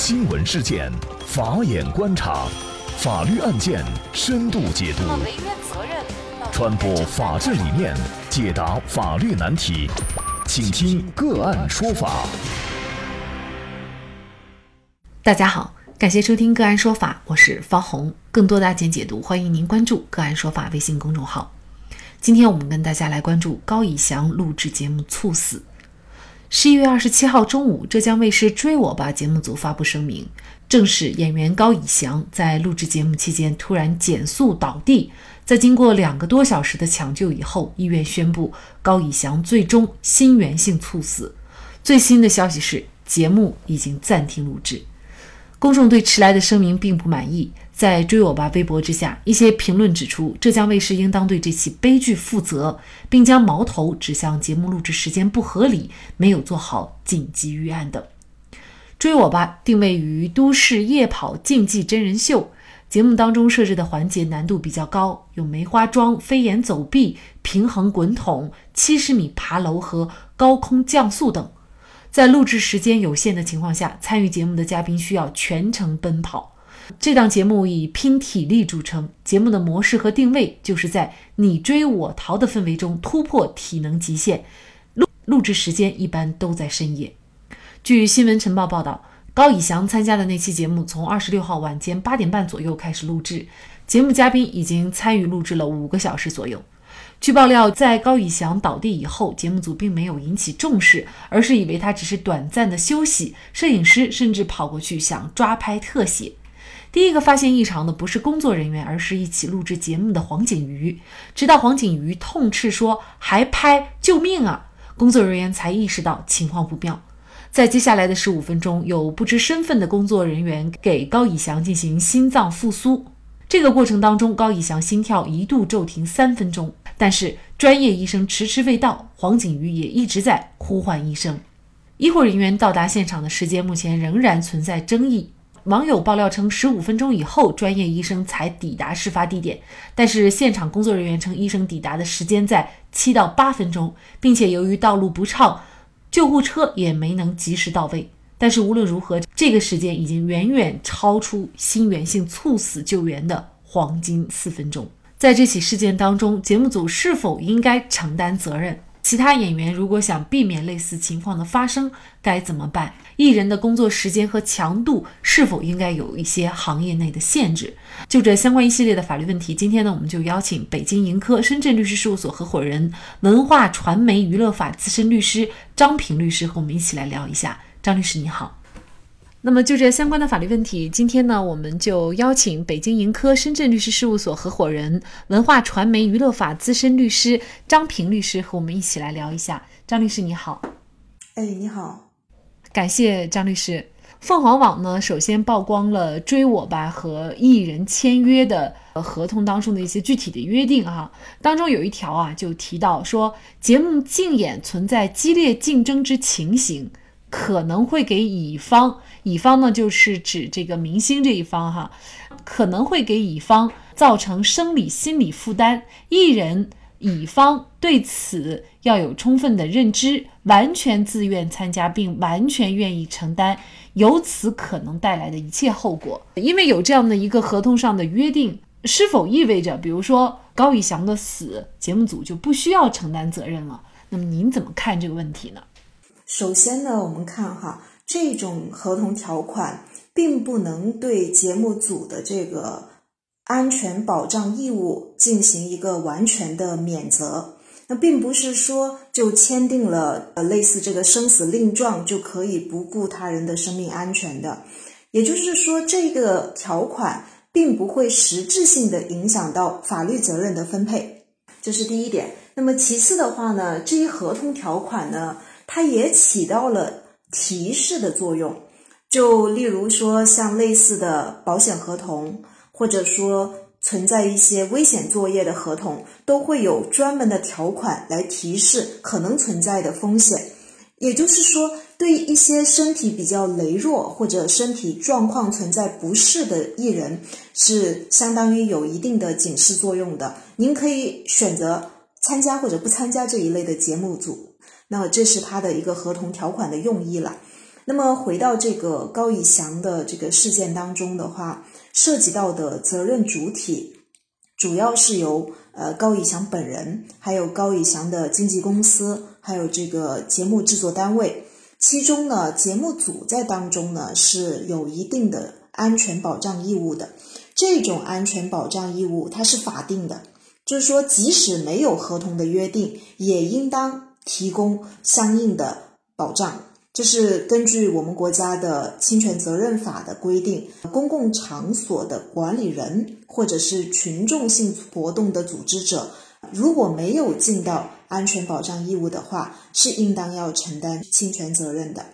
新闻事件，法眼观察，法律案件深度解读，传播法治理念，解答法律难题，请听个案说法。大家好，感谢收听个案说法，我是方红。更多的案件解读，欢迎您关注个案说法微信公众号。今天我们跟大家来关注高以翔录制节目猝死。十一月二十七号中午，浙江卫视《追我吧》节目组发布声明，证实演员高以翔在录制节目期间突然减速倒地，在经过两个多小时的抢救以后，医院宣布高以翔最终心源性猝死。最新的消息是，节目已经暂停录制。公众对迟来的声明并不满意。在追我吧微博之下，一些评论指出，浙江卫视应当对这起悲剧负责，并将矛头指向节目录制时间不合理、没有做好紧急预案等。追我吧定位于都市夜跑竞技真人秀，节目当中设置的环节难度比较高，有梅花桩、飞檐走壁、平衡滚筒、七十米爬楼和高空降速等。在录制时间有限的情况下，参与节目的嘉宾需要全程奔跑。这档节目以拼体力著称，节目的模式和定位就是在你追我逃的氛围中突破体能极限。录录制时间一般都在深夜。据新闻晨报报道，高以翔参加的那期节目从二十六号晚间八点半左右开始录制，节目嘉宾已经参与录制了五个小时左右。据爆料，在高以翔倒地以后，节目组并没有引起重视，而是以为他只是短暂的休息，摄影师甚至跑过去想抓拍特写。第一个发现异常的不是工作人员，而是一起录制节目的黄景瑜。直到黄景瑜痛斥说“还拍，救命啊”，工作人员才意识到情况不妙。在接下来的十五分钟，有不知身份的工作人员给高以翔进行心脏复苏。这个过程当中，高以翔心跳一度骤停三分钟，但是专业医生迟迟未到，黄景瑜也一直在呼唤医生。医护人员到达现场的时间目前仍然存在争议。网友爆料称，十五分钟以后，专业医生才抵达事发地点。但是现场工作人员称，医生抵达的时间在七到八分钟，并且由于道路不畅，救护车也没能及时到位。但是无论如何，这个时间已经远远超出心源性猝死救援的黄金四分钟。在这起事件当中，节目组是否应该承担责任？其他演员如果想避免类似情况的发生，该怎么办？艺人的工作时间和强度是否应该有一些行业内的限制？就这相关一系列的法律问题，今天呢，我们就邀请北京盈科深圳律师事务所合伙人、文化传媒娱乐法资深律师张平律师和我们一起来聊一下。张律师，你好。那么就这相关的法律问题，今天呢，我们就邀请北京盈科深圳律师事务所合伙人、文化传媒娱乐法资深律师张平律师和我们一起来聊一下。张律师你好，哎，你好，感谢张律师。凤凰网呢，首先曝光了《追我吧》和艺人签约的合同当中的一些具体的约定啊，当中有一条啊，就提到说，节目竞演存在激烈竞争之情形。可能会给乙方，乙方呢就是指这个明星这一方哈，可能会给乙方造成生理心理负担。艺人乙方对此要有充分的认知，完全自愿参加，并完全愿意承担由此可能带来的一切后果。因为有这样的一个合同上的约定，是否意味着，比如说高以翔的死，节目组就不需要承担责任了？那么您怎么看这个问题呢？首先呢，我们看哈，这种合同条款并不能对节目组的这个安全保障义务进行一个完全的免责。那并不是说就签订了呃类似这个生死令状就可以不顾他人的生命安全的。也就是说，这个条款并不会实质性的影响到法律责任的分配，这是第一点。那么其次的话呢，这一合同条款呢？它也起到了提示的作用，就例如说像类似的保险合同，或者说存在一些危险作业的合同，都会有专门的条款来提示可能存在的风险。也就是说，对一些身体比较羸弱或者身体状况存在不适的艺人，是相当于有一定的警示作用的。您可以选择参加或者不参加这一类的节目组。那这是他的一个合同条款的用意了。那么回到这个高以翔的这个事件当中的话，涉及到的责任主体主要是由呃高以翔本人，还有高以翔的经纪公司，还有这个节目制作单位。其中呢，节目组在当中呢是有一定的安全保障义务的。这种安全保障义务它是法定的，就是说，即使没有合同的约定，也应当提供相应的保障。这是根据我们国家的侵权责任法的规定，公共场所的管理人或者是群众性活动的组织者，如果没有尽到。安全保障义务的话，是应当要承担侵权责任的。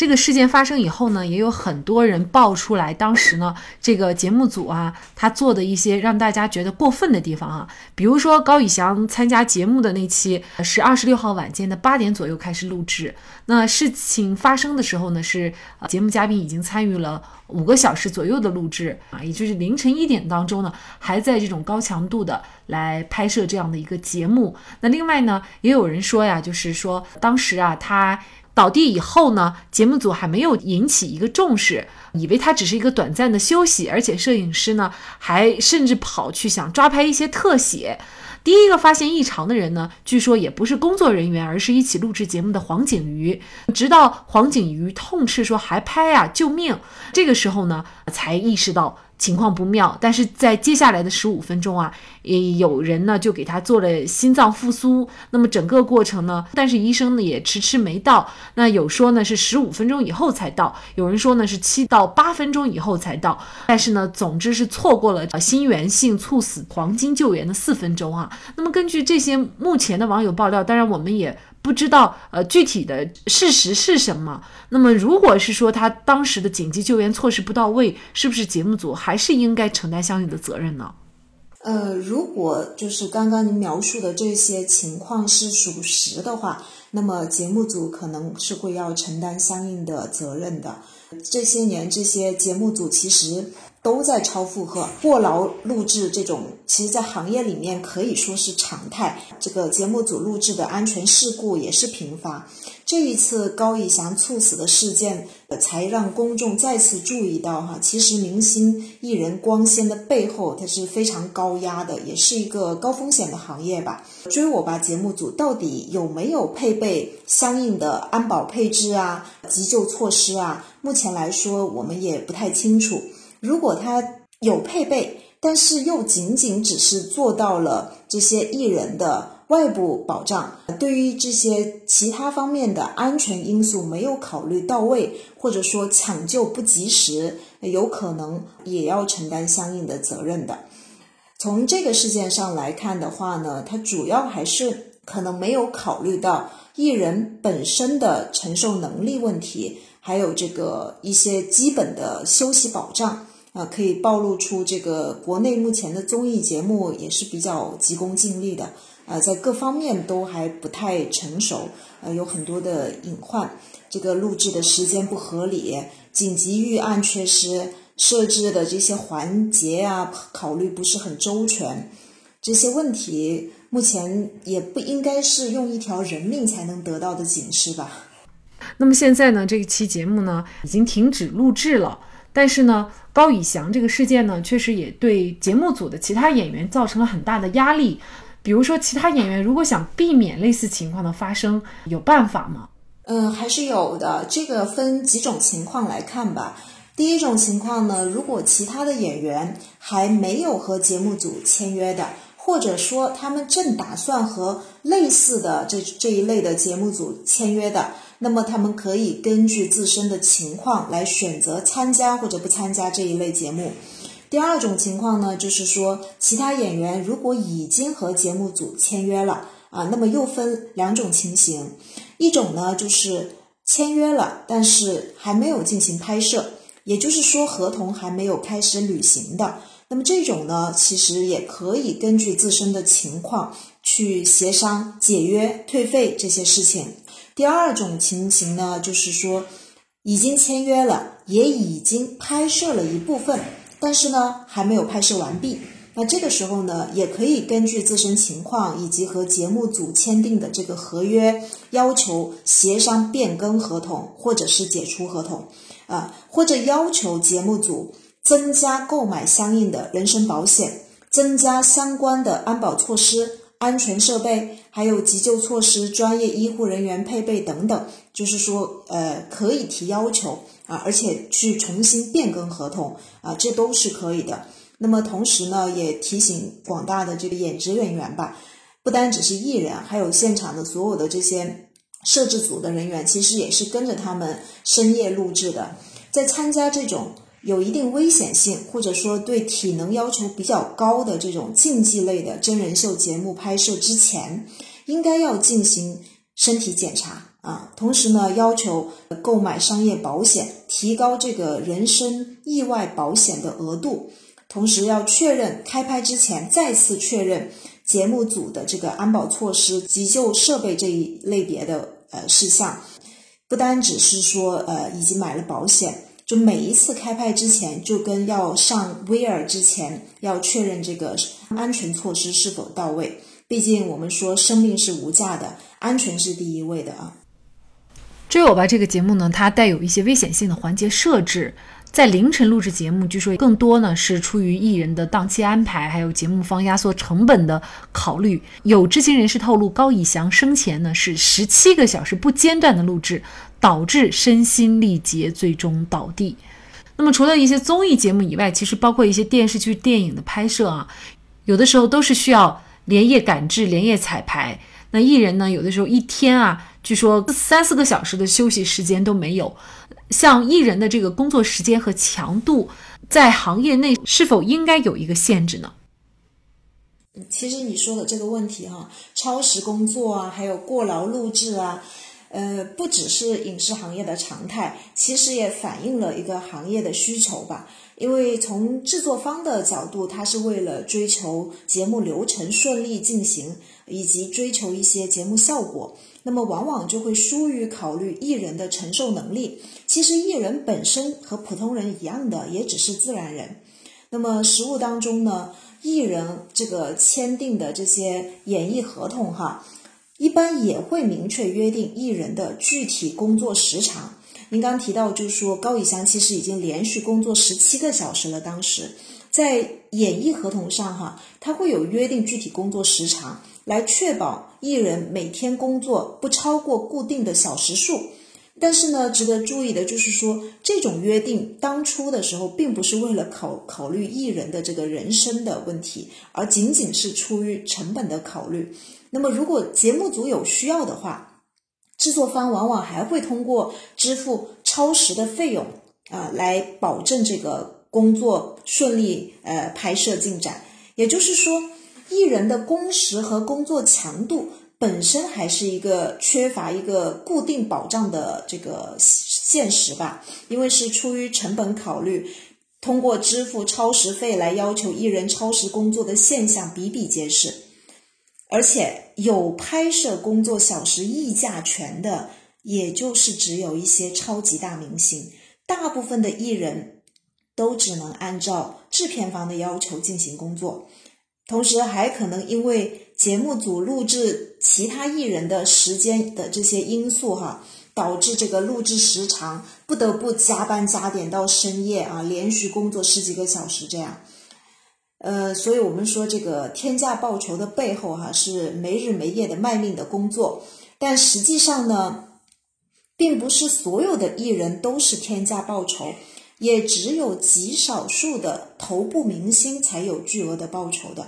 这个事件发生以后呢，也有很多人爆出来，当时呢，这个节目组啊，他做的一些让大家觉得过分的地方啊，比如说高以翔参加节目的那期是二十六号晚间的八点左右开始录制，那事情发生的时候呢，是节目嘉宾已经参与了五个小时左右的录制啊，也就是凌晨一点当中呢，还在这种高强度的来拍摄这样的一个节目。那另外呢，也有人说呀，就是说当时啊，他。倒地以后呢，节目组还没有引起一个重视，以为他只是一个短暂的休息，而且摄影师呢还甚至跑去想抓拍一些特写。第一个发现异常的人呢，据说也不是工作人员，而是一起录制节目的黄景瑜。直到黄景瑜痛斥说还拍啊，救命！这个时候呢，才意识到。情况不妙，但是在接下来的十五分钟啊，也有人呢就给他做了心脏复苏。那么整个过程呢，但是医生呢也迟迟没到。那有说呢是十五分钟以后才到，有人说呢是七到八分钟以后才到。但是呢，总之是错过了心源性猝死黄金救援的四分钟啊。那么根据这些目前的网友爆料，当然我们也。不知道呃具体的事实是什么？那么如果是说他当时的紧急救援措施不到位，是不是节目组还是应该承担相应的责任呢？呃，如果就是刚刚您描述的这些情况是属实的话，那么节目组可能是会要承担相应的责任的。这些年这些节目组其实。都在超负荷、过劳录制，这种其实，在行业里面可以说是常态。这个节目组录制的安全事故也是频发。这一次高以翔猝死的事件，才让公众再次注意到哈，其实明星艺人光鲜的背后，它是非常高压的，也是一个高风险的行业吧。追我吧节目组到底有没有配备相应的安保配置啊、急救措施啊？目前来说，我们也不太清楚。如果他有配备，但是又仅仅只是做到了这些艺人的外部保障，对于这些其他方面的安全因素没有考虑到位，或者说抢救不及时，有可能也要承担相应的责任的。从这个事件上来看的话呢，它主要还是可能没有考虑到艺人本身的承受能力问题，还有这个一些基本的休息保障。啊，可以暴露出这个国内目前的综艺节目也是比较急功近利的，呃，在各方面都还不太成熟，呃，有很多的隐患。这个录制的时间不合理，紧急预案缺失，设置的这些环节啊，考虑不是很周全，这些问题目前也不应该是用一条人命才能得到的警示吧。那么现在呢，这一期节目呢已经停止录制了。但是呢，高以翔这个事件呢，确实也对节目组的其他演员造成了很大的压力。比如说，其他演员如果想避免类似情况的发生，有办法吗？嗯，还是有的。这个分几种情况来看吧。第一种情况呢，如果其他的演员还没有和节目组签约的，或者说他们正打算和类似的这这一类的节目组签约的。那么他们可以根据自身的情况来选择参加或者不参加这一类节目。第二种情况呢，就是说其他演员如果已经和节目组签约了啊，那么又分两种情形，一种呢就是签约了，但是还没有进行拍摄，也就是说合同还没有开始履行的。那么这种呢，其实也可以根据自身的情况去协商解约、退费这些事情。第二种情形呢，就是说已经签约了，也已经拍摄了一部分，但是呢还没有拍摄完毕。那这个时候呢，也可以根据自身情况以及和节目组签订的这个合约，要求协商变更合同，或者是解除合同，啊，或者要求节目组增加购买相应的人身保险，增加相关的安保措施、安全设备，还有急救措施、专业医护人员配备等等，就是说，呃，可以提要求啊，而且去重新变更合同啊，这都是可以的。那么同时呢，也提醒广大的这个演职人员吧，不单只是艺人，还有现场的所有的这些摄制组的人员，其实也是跟着他们深夜录制的。在参加这种有一定危险性，或者说对体能要求比较高的这种竞技类的真人秀节目拍摄之前，应该要进行身体检查啊。同时呢，要求购买商业保险，提高这个人身意外保险的额度。同时要确认开拍之前，再次确认节目组的这个安保措施、急救设备这一类别的呃事项，不单只是说呃已经买了保险，就每一次开拍之前，就跟要上威尔之前要确认这个安全措施是否到位。毕竟我们说生命是无价的，安全是第一位的啊。追我吧这个节目呢，它带有一些危险性的环节设置。在凌晨录制节目，据说更多呢是出于艺人的档期安排，还有节目方压缩成本的考虑。有知情人士透露，高以翔生前呢是十七个小时不间断的录制，导致身心力竭，最终倒地。那么除了一些综艺节目以外，其实包括一些电视剧、电影的拍摄啊，有的时候都是需要连夜赶制、连夜彩排。那艺人呢，有的时候一天啊，据说三四个小时的休息时间都没有。像艺人的这个工作时间和强度，在行业内是否应该有一个限制呢？其实你说的这个问题哈，超时工作啊，还有过劳录制啊，呃，不只是影视行业的常态，其实也反映了一个行业的需求吧。因为从制作方的角度，他是为了追求节目流程顺利进行，以及追求一些节目效果。那么往往就会疏于考虑艺人的承受能力。其实艺人本身和普通人一样的，也只是自然人。那么实务当中呢，艺人这个签订的这些演艺合同哈，一般也会明确约定艺人的具体工作时长。您刚提到就是说高以翔其实已经连续工作十七个小时了，当时在演艺合同上哈，他会有约定具体工作时长。来确保艺人每天工作不超过固定的小时数，但是呢，值得注意的就是说，这种约定当初的时候，并不是为了考考虑艺人的这个人生的问题，而仅仅是出于成本的考虑。那么，如果节目组有需要的话，制作方往往还会通过支付超时的费用啊，来保证这个工作顺利，呃，拍摄进展。也就是说。艺人的工时和工作强度本身还是一个缺乏一个固定保障的这个现实吧，因为是出于成本考虑，通过支付超时费来要求艺人超时工作的现象比比皆是，而且有拍摄工作小时溢价权的，也就是只有一些超级大明星，大部分的艺人都只能按照制片方的要求进行工作。同时还可能因为节目组录制其他艺人的时间的这些因素哈，导致这个录制时长不得不加班加点到深夜啊，连续工作十几个小时这样。呃，所以我们说这个天价报酬的背后哈，是没日没夜的卖命的工作。但实际上呢，并不是所有的艺人都是天价报酬。也只有极少数的头部明星才有巨额的报酬的。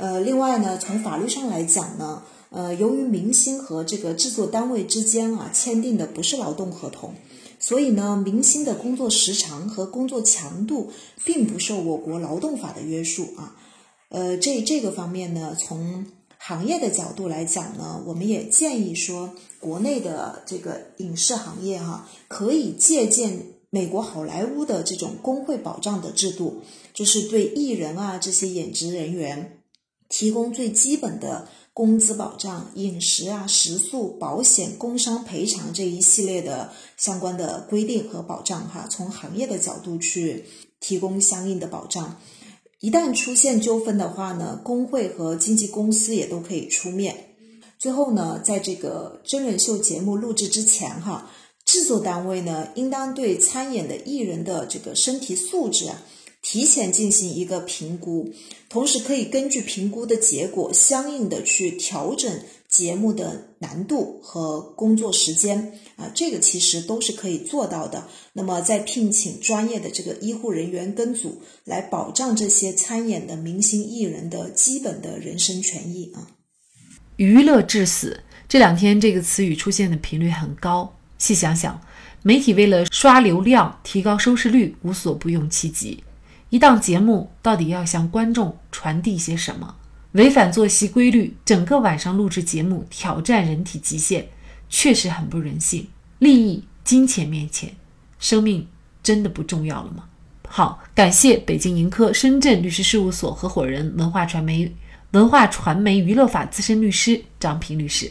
呃，另外呢，从法律上来讲呢，呃，由于明星和这个制作单位之间啊签订的不是劳动合同，所以呢，明星的工作时长和工作强度并不受我国劳动法的约束啊。呃，这这个方面呢，从行业的角度来讲呢，我们也建议说，国内的这个影视行业哈，可以借鉴美国好莱坞的这种工会保障的制度，就是对艺人啊这些演职人员。提供最基本的工资保障、饮食啊、食宿、保险、工伤赔偿这一系列的相关的规定和保障，哈，从行业的角度去提供相应的保障。一旦出现纠纷的话呢，工会和经纪公司也都可以出面。最后呢，在这个真人秀节目录制之前，哈，制作单位呢应当对参演的艺人的这个身体素质啊。提前进行一个评估，同时可以根据评估的结果，相应的去调整节目的难度和工作时间啊，这个其实都是可以做到的。那么，再聘请专业的这个医护人员跟组，来保障这些参演的明星艺人的基本的人身权益啊。娱乐至死这两天这个词语出现的频率很高，细想想，媒体为了刷流量、提高收视率，无所不用其极。一档节目到底要向观众传递些什么？违反作息规律，整个晚上录制节目，挑战人体极限，确实很不人性。利益、金钱面前，生命真的不重要了吗？好，感谢北京盈科深圳律师事务所合伙人、文化传媒文化传媒娱乐法资深律师张平律师。